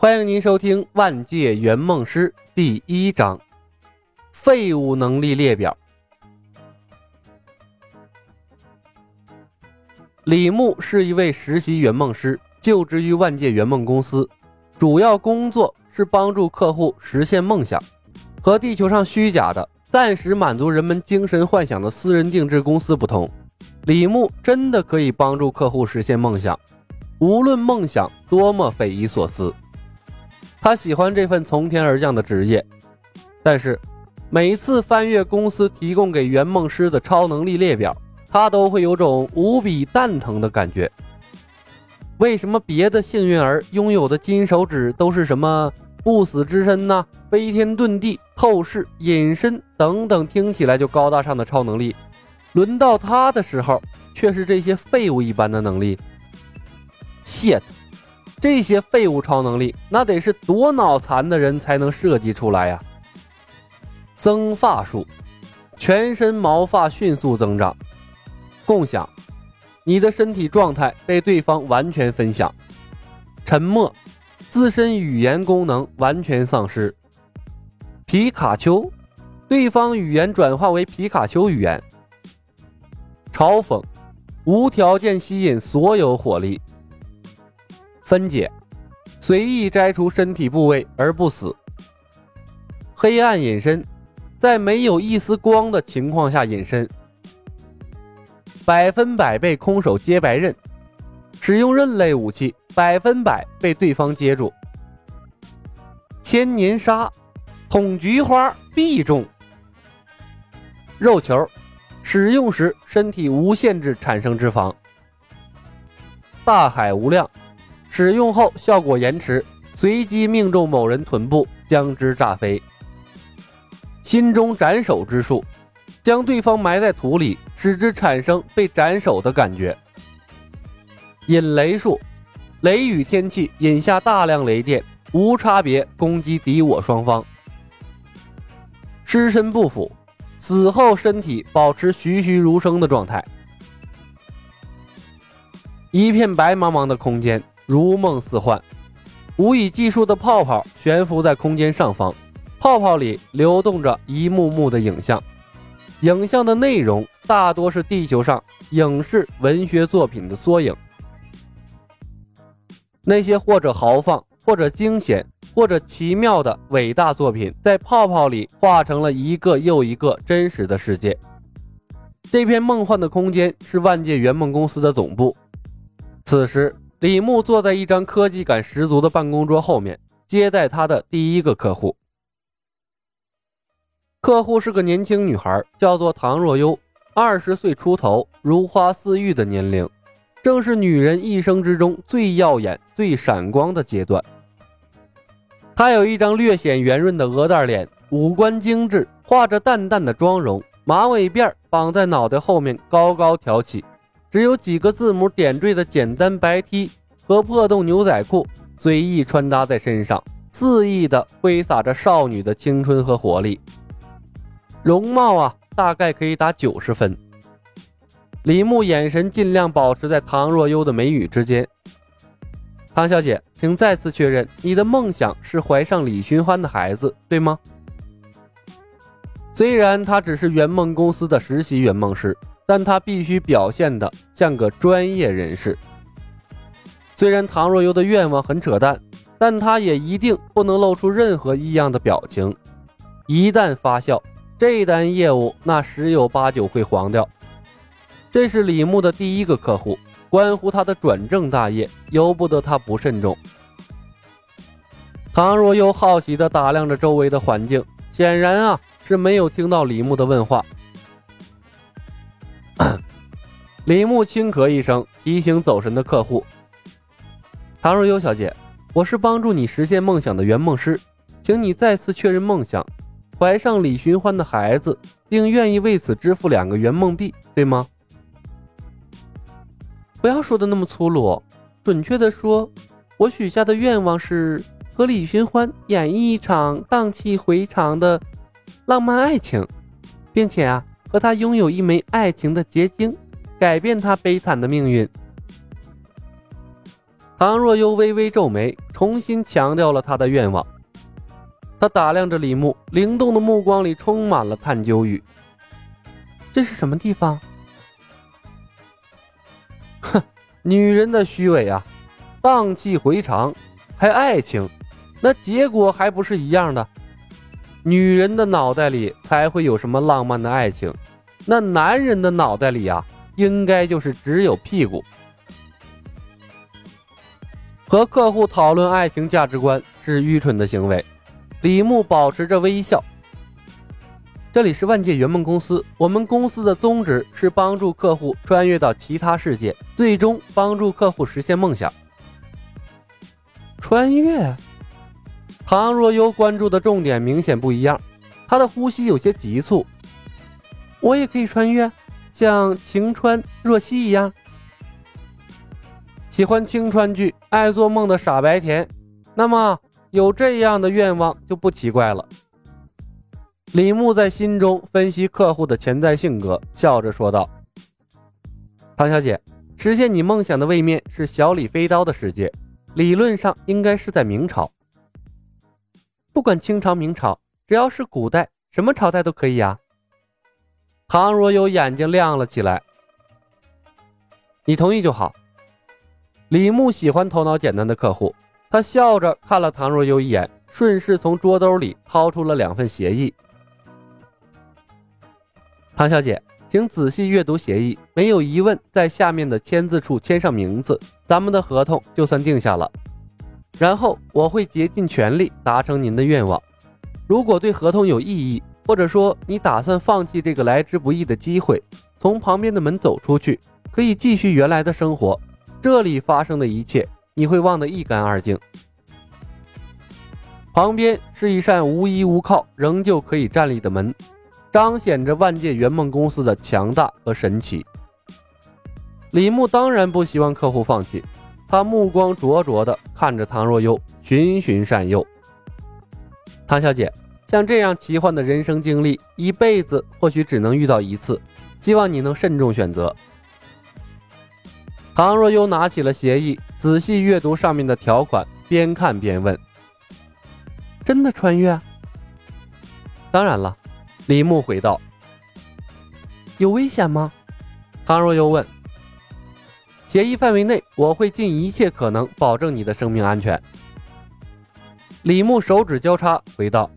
欢迎您收听《万界圆梦师》第一章：废物能力列表。李牧是一位实习圆梦师，就职于万界圆梦公司，主要工作是帮助客户实现梦想。和地球上虚假的、暂时满足人们精神幻想的私人定制公司不同，李牧真的可以帮助客户实现梦想，无论梦想多么匪夷所思。他喜欢这份从天而降的职业，但是每次翻阅公司提供给圆梦师的超能力列表，他都会有种无比蛋疼的感觉。为什么别的幸运儿拥有的金手指都是什么不死之身呐、飞天遁地、透视、隐身等等，听起来就高大上的超能力，轮到他的时候却是这些废物一般的能力？shit！这些废物超能力，那得是多脑残的人才能设计出来呀！增发术，全身毛发迅速增长。共享，你的身体状态被对方完全分享。沉默，自身语言功能完全丧失。皮卡丘，对方语言转化为皮卡丘语言。嘲讽，无条件吸引所有火力。分解，随意摘除身体部位而不死。黑暗隐身，在没有一丝光的情况下隐身。百分百被空手接白刃，使用刃类武器，百分百被对方接住。千年杀，捅菊花必中。肉球，使用时身体无限制产生脂肪。大海无量。使用后效果延迟，随机命中某人臀部，将之炸飞。心中斩首之术，将对方埋在土里，使之产生被斩首的感觉。引雷术，雷雨天气引下大量雷电，无差别攻击敌我双方。尸身不腐，死后身体保持栩栩如生的状态。一片白茫茫的空间。如梦似幻，无以计数的泡泡悬浮在空间上方，泡泡里流动着一幕幕的影像，影像的内容大多是地球上影视文学作品的缩影。那些或者豪放，或者惊险，或者奇妙的伟大作品，在泡泡里化成了一个又一个真实的世界。这片梦幻的空间是万界圆梦公司的总部。此时。李牧坐在一张科技感十足的办公桌后面，接待他的第一个客户。客户是个年轻女孩，叫做唐若悠，二十岁出头，如花似玉的年龄，正是女人一生之中最耀眼、最闪光的阶段。她有一张略显圆润的鹅蛋脸，五官精致，画着淡淡的妆容，马尾辫绑在脑袋后面，高高挑起。只有几个字母点缀的简单白 T 和破洞牛仔裤随意穿搭在身上，肆意的挥洒着少女的青春和活力。容貌啊，大概可以打九十分。李牧眼神尽量保持在唐若悠的眉宇之间。唐小姐，请再次确认，你的梦想是怀上李寻欢的孩子，对吗？虽然他只是圆梦公司的实习圆梦师。但他必须表现的像个专业人士。虽然唐若悠的愿望很扯淡，但他也一定不能露出任何异样的表情。一旦发酵，这单业务那十有八九会黄掉。这是李牧的第一个客户，关乎他的转正大业，由不得他不慎重。唐若悠好奇地打量着周围的环境，显然啊是没有听到李牧的问话。李牧轻咳一声，提醒走神的客户：“唐若悠小姐，我是帮助你实现梦想的圆梦师，请你再次确认梦想，怀上李寻欢的孩子，并愿意为此支付两个圆梦币，对吗？”不要说的那么粗鲁，准确的说，我许下的愿望是和李寻欢演绎一场荡气回肠的浪漫爱情，并且啊，和他拥有一枚爱情的结晶。改变他悲惨的命运。唐若悠微微皱眉，重新强调了他的愿望。他打量着李牧，灵动的目光里充满了探究欲。这是什么地方？哼，女人的虚伪啊！荡气回肠，还爱情，那结果还不是一样的？女人的脑袋里才会有什么浪漫的爱情，那男人的脑袋里呀，应该就是只有屁股。和客户讨论爱情价值观是愚蠢的行为。李牧保持着微笑。这里是万界圆梦公司，我们公司的宗旨是帮助客户穿越到其他世界，最终帮助客户实现梦想。穿越？唐若悠关注的重点明显不一样，他的呼吸有些急促。我也可以穿越，像晴川若曦一样。喜欢青川剧、爱做梦的傻白甜，那么有这样的愿望就不奇怪了。李牧在心中分析客户的潜在性格，笑着说道：“唐小姐，实现你梦想的位面是小李飞刀的世界，理论上应该是在明朝。不管清朝、明朝，只要是古代，什么朝代都可以啊。”唐若悠眼睛亮了起来：“你同意就好。”李牧喜欢头脑简单的客户，他笑着看了唐若悠一眼，顺势从桌兜里掏出了两份协议。唐小姐，请仔细阅读协议，没有疑问，在下面的签字处签上名字，咱们的合同就算定下了。然后我会竭尽全力达成您的愿望。如果对合同有异议，或者说你打算放弃这个来之不易的机会，从旁边的门走出去，可以继续原来的生活。这里发生的一切，你会忘得一干二净。旁边是一扇无依无靠，仍旧可以站立的门，彰显着万界圆梦公司的强大和神奇。李牧当然不希望客户放弃，他目光灼灼地看着唐若悠，循循善诱。唐小姐，像这样奇幻的人生经历，一辈子或许只能遇到一次，希望你能慎重选择。唐若悠拿起了协议，仔细阅读上面的条款，边看边问：“真的穿越？”“当然了。”李牧回道。“有危险吗？”唐若悠问。“协议范围内，我会尽一切可能保证你的生命安全。”李牧手指交叉回道：“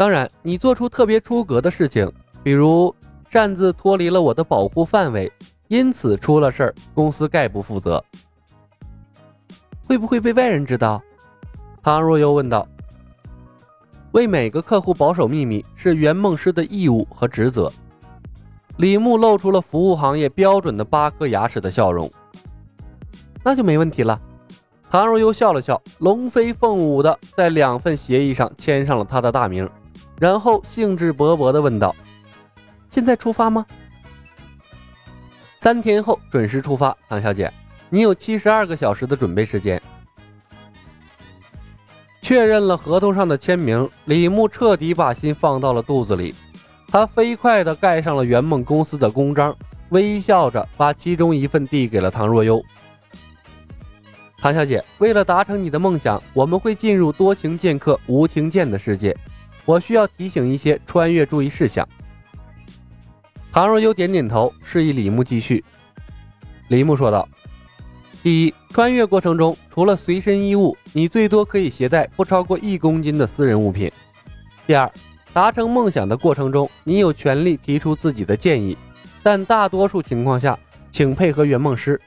当然，你做出特别出格的事情，比如擅自脱离了我的保护范围。”因此出了事儿，公司概不负责。会不会被外人知道？唐若悠问道。为每个客户保守秘密是圆梦师的义务和职责。李牧露出了服务行业标准的八颗牙齿的笑容。那就没问题了。唐若悠笑了笑，龙飞凤舞的在两份协议上签上了他的大名，然后兴致勃勃地问道：“现在出发吗？”三天后准时出发，唐小姐，你有七十二个小时的准备时间。确认了合同上的签名，李牧彻底把心放到了肚子里。他飞快地盖上了圆梦公司的公章，微笑着把其中一份递给了唐若悠。唐小姐，为了达成你的梦想，我们会进入多情剑客无情剑的世界。我需要提醒一些穿越注意事项。唐若幽点点头，示意李牧继续。李牧说道：“第一，穿越过程中，除了随身衣物，你最多可以携带不超过一公斤的私人物品。第二，达成梦想的过程中，你有权利提出自己的建议，但大多数情况下，请配合圆梦师。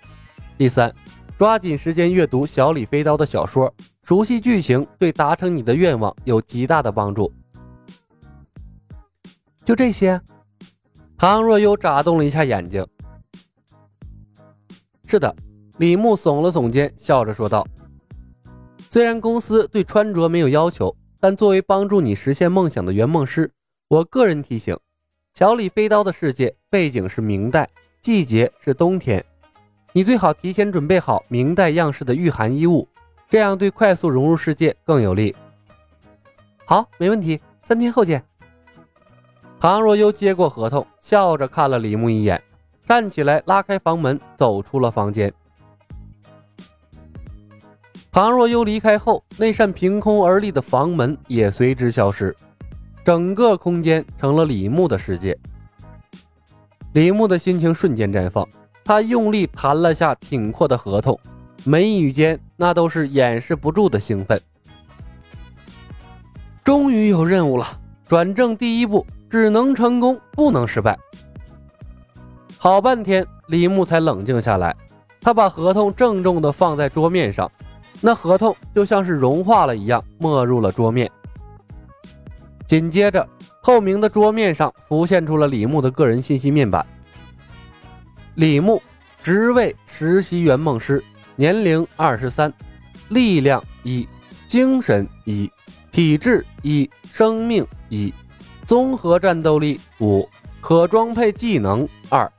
第三，抓紧时间阅读小李飞刀的小说，熟悉剧情，对达成你的愿望有极大的帮助。就这些。”唐若悠眨动了一下眼睛。是的，李牧耸了耸肩，笑着说道：“虽然公司对穿着没有要求，但作为帮助你实现梦想的圆梦师，我个人提醒，小李飞刀的世界背景是明代，季节是冬天，你最好提前准备好明代样式的御寒衣物，这样对快速融入世界更有利。”好，没问题，三天后见。唐若悠接过合同，笑着看了李牧一眼，站起来拉开房门，走出了房间。唐若幽离开后，那扇凭空而立的房门也随之消失，整个空间成了李牧的世界。李牧的心情瞬间绽放，他用力弹了下挺阔的合同，眉宇间那都是掩饰不住的兴奋。终于有任务了，转正第一步只能成功，不能失败。好半天，李牧才冷静下来，他把合同郑重地放在桌面上。那合同就像是融化了一样，没入了桌面。紧接着，透明的桌面上浮现出了李牧的个人信息面板。李牧，职位实习圆梦师，年龄二十三，力量一，精神一，体质一，生命一，综合战斗力五，可装配技能二，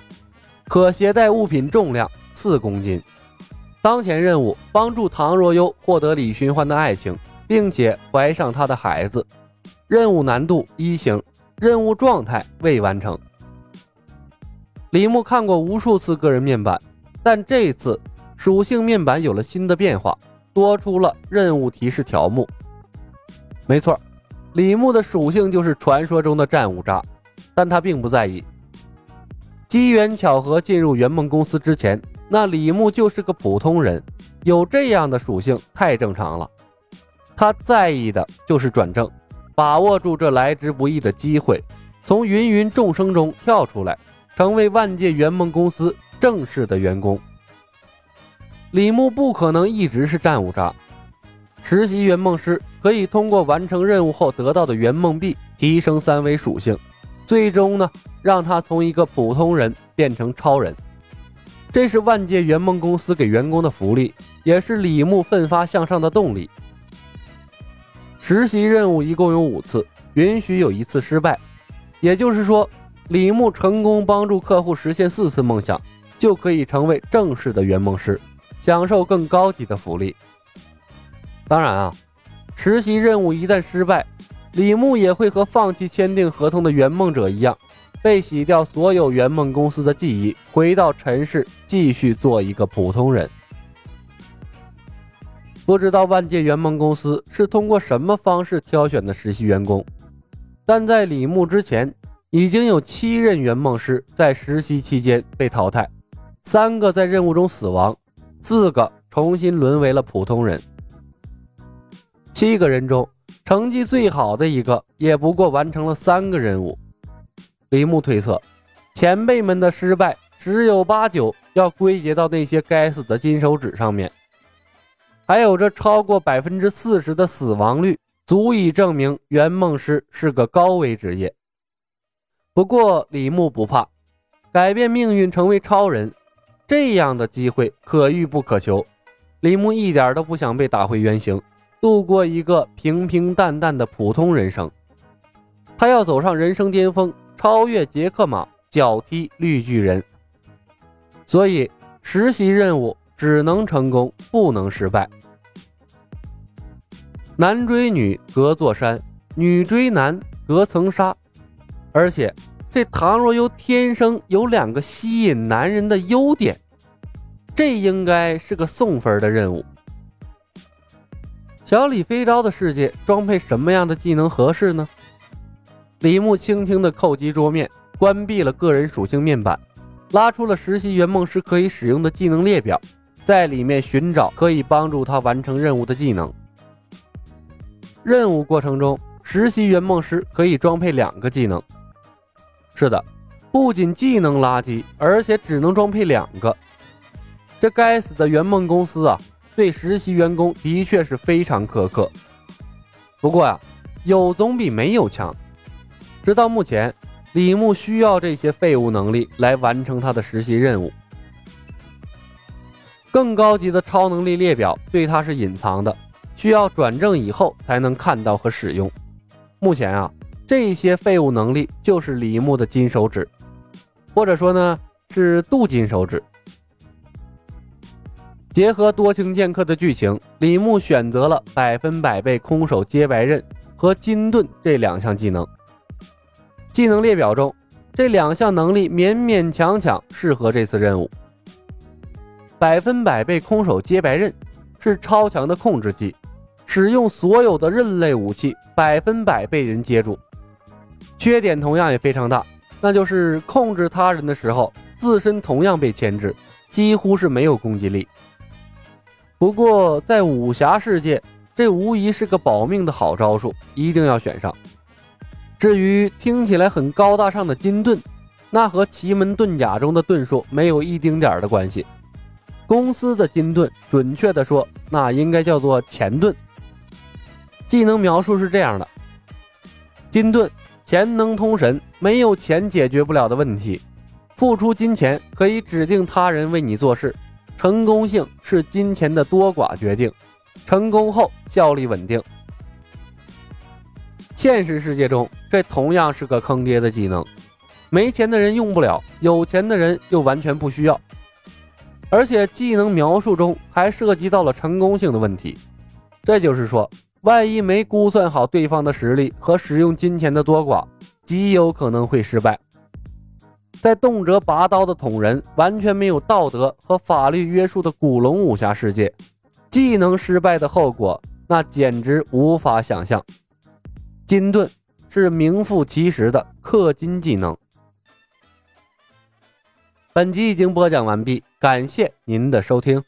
可携带物品重量四公斤。当前任务：帮助唐若幽获得李寻欢的爱情，并且怀上他的孩子。任务难度一星，任务状态未完成。李牧看过无数次个人面板，但这次属性面板有了新的变化，多出了任务提示条目。没错，李牧的属性就是传说中的战五渣，但他并不在意。机缘巧合进入圆梦公司之前。那李牧就是个普通人，有这样的属性太正常了。他在意的就是转正，把握住这来之不易的机会，从芸芸众生中跳出来，成为万界圆梦公司正式的员工。李牧不可能一直是战五渣，实习圆梦师可以通过完成任务后得到的圆梦币提升三维属性，最终呢，让他从一个普通人变成超人。这是万界圆梦公司给员工的福利，也是李牧奋发向上的动力。实习任务一共有五次，允许有一次失败，也就是说，李牧成功帮助客户实现四次梦想，就可以成为正式的圆梦师，享受更高级的福利。当然啊，实习任务一旦失败，李牧也会和放弃签订合同的圆梦者一样。被洗掉所有圆梦公司的记忆，回到尘世，继续做一个普通人。不知道万界圆梦公司是通过什么方式挑选的实习员工，但在李牧之前，已经有七任圆梦师在实习期间被淘汰，三个在任务中死亡，四个重新沦为了普通人。七个人中，成绩最好的一个，也不过完成了三个任务。李牧推测，前辈们的失败十有八九要归结到那些该死的金手指上面。还有这超过百分之四十的死亡率，足以证明圆梦师是个高危职业。不过李牧不怕，改变命运成为超人，这样的机会可遇不可求。李牧一点都不想被打回原形，度过一个平平淡淡的普通人生。他要走上人生巅峰。超越杰克马，脚踢绿巨人。所以实习任务只能成功，不能失败。男追女隔座山，女追男隔层纱。而且这唐若幽天生有两个吸引男人的优点，这应该是个送分的任务。小李飞刀的世界装配什么样的技能合适呢？李牧轻轻地叩击桌面，关闭了个人属性面板，拉出了实习圆梦师可以使用的技能列表，在里面寻找可以帮助他完成任务的技能。任务过程中，实习圆梦师可以装配两个技能。是的，不仅技能垃圾，而且只能装配两个。这该死的圆梦公司啊，对实习员工的确是非常苛刻。不过呀，有总比没有强。直到目前，李牧需要这些废物能力来完成他的实习任务。更高级的超能力列表对他是隐藏的，需要转正以后才能看到和使用。目前啊，这些废物能力就是李牧的金手指，或者说呢是镀金手指。结合多情剑客的剧情，李牧选择了百分百被空手接白刃和金盾这两项技能。技能列表中，这两项能力勉勉强强适合这次任务。百分百被空手接白刃，是超强的控制技，使用所有的刃类武器百分百被人接住。缺点同样也非常大，那就是控制他人的时候，自身同样被牵制，几乎是没有攻击力。不过在武侠世界，这无疑是个保命的好招数，一定要选上。至于听起来很高大上的金盾，那和奇门遁甲中的遁术没有一丁点儿的关系。公司的金盾，准确的说，那应该叫做钱盾。技能描述是这样的：金盾，钱能通神，没有钱解决不了的问题。付出金钱可以指定他人为你做事，成功性是金钱的多寡决定，成功后效率稳定。现实世界中，这同样是个坑爹的技能，没钱的人用不了，有钱的人又完全不需要。而且技能描述中还涉及到了成功性的问题，这就是说，万一没估算好对方的实力和使用金钱的多寡，极有可能会失败。在动辄拔刀的捅人、完全没有道德和法律约束的古龙武侠世界，技能失败的后果那简直无法想象。金盾是名副其实的氪金技能。本集已经播讲完毕，感谢您的收听。